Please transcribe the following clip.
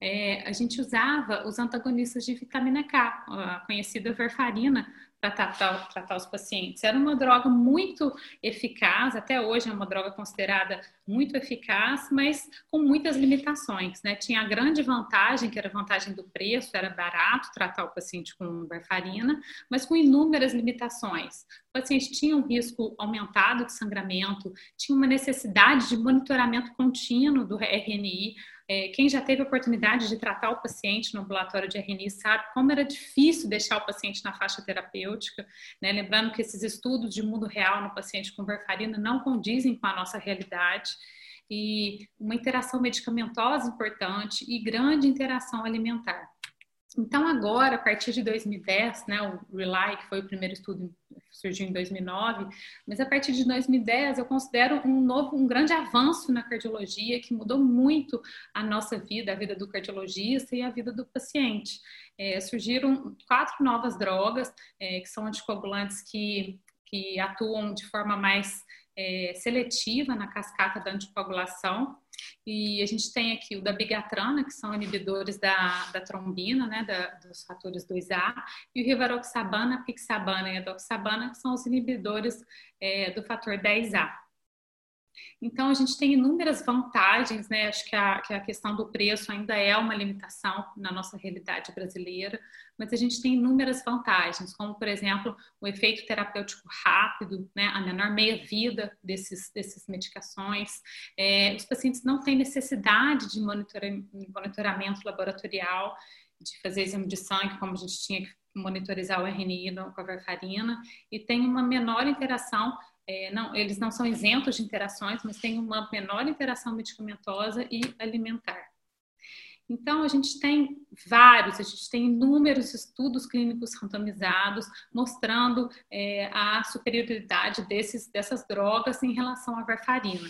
é, a gente usava os antagonistas de vitamina K, a conhecida varfarina, para tratar, tratar os pacientes. Era uma droga muito eficaz, até hoje é uma droga considerada muito eficaz, mas com muitas limitações. Né? Tinha a grande vantagem, que era a vantagem do preço, era barato tratar o paciente com varfarina, mas com inúmeras limitações. O paciente tinha um risco aumentado de sangramento, tinha uma necessidade de monitoramento contínuo do RNI, quem já teve a oportunidade de tratar o paciente no ambulatório de RNI sabe como era difícil deixar o paciente na faixa terapêutica, né? lembrando que esses estudos de mundo real no paciente com varfarina não condizem com a nossa realidade e uma interação medicamentosa importante e grande interação alimentar. Então, agora, a partir de 2010, né, o RELY, que foi o primeiro estudo, surgiu em 2009, mas a partir de 2010 eu considero um novo, um grande avanço na cardiologia que mudou muito a nossa vida, a vida do cardiologista e a vida do paciente. É, surgiram quatro novas drogas, é, que são anticoagulantes que, que atuam de forma mais é, seletiva na cascata da anticoagulação, e a gente tem aqui o da bigatrana, que são inibidores da, da trombina, né, da, dos fatores 2A, e o rivaroxabana, pixabana e adoxabana, que são os inibidores é, do fator 10A. Então, a gente tem inúmeras vantagens, né? Acho que a, que a questão do preço ainda é uma limitação na nossa realidade brasileira, mas a gente tem inúmeras vantagens, como, por exemplo, o efeito terapêutico rápido, né? A menor meia-vida desses, desses medicações. É, os pacientes não têm necessidade de monitoramento laboratorial, de fazer exame de sangue, como a gente tinha que monitorizar o RNI com a varfarina, e tem uma menor interação é, não, eles não são isentos de interações, mas têm uma menor interação medicamentosa e alimentar. Então, a gente tem vários, a gente tem inúmeros estudos clínicos randomizados mostrando é, a superioridade desses, dessas drogas em relação à varfarina.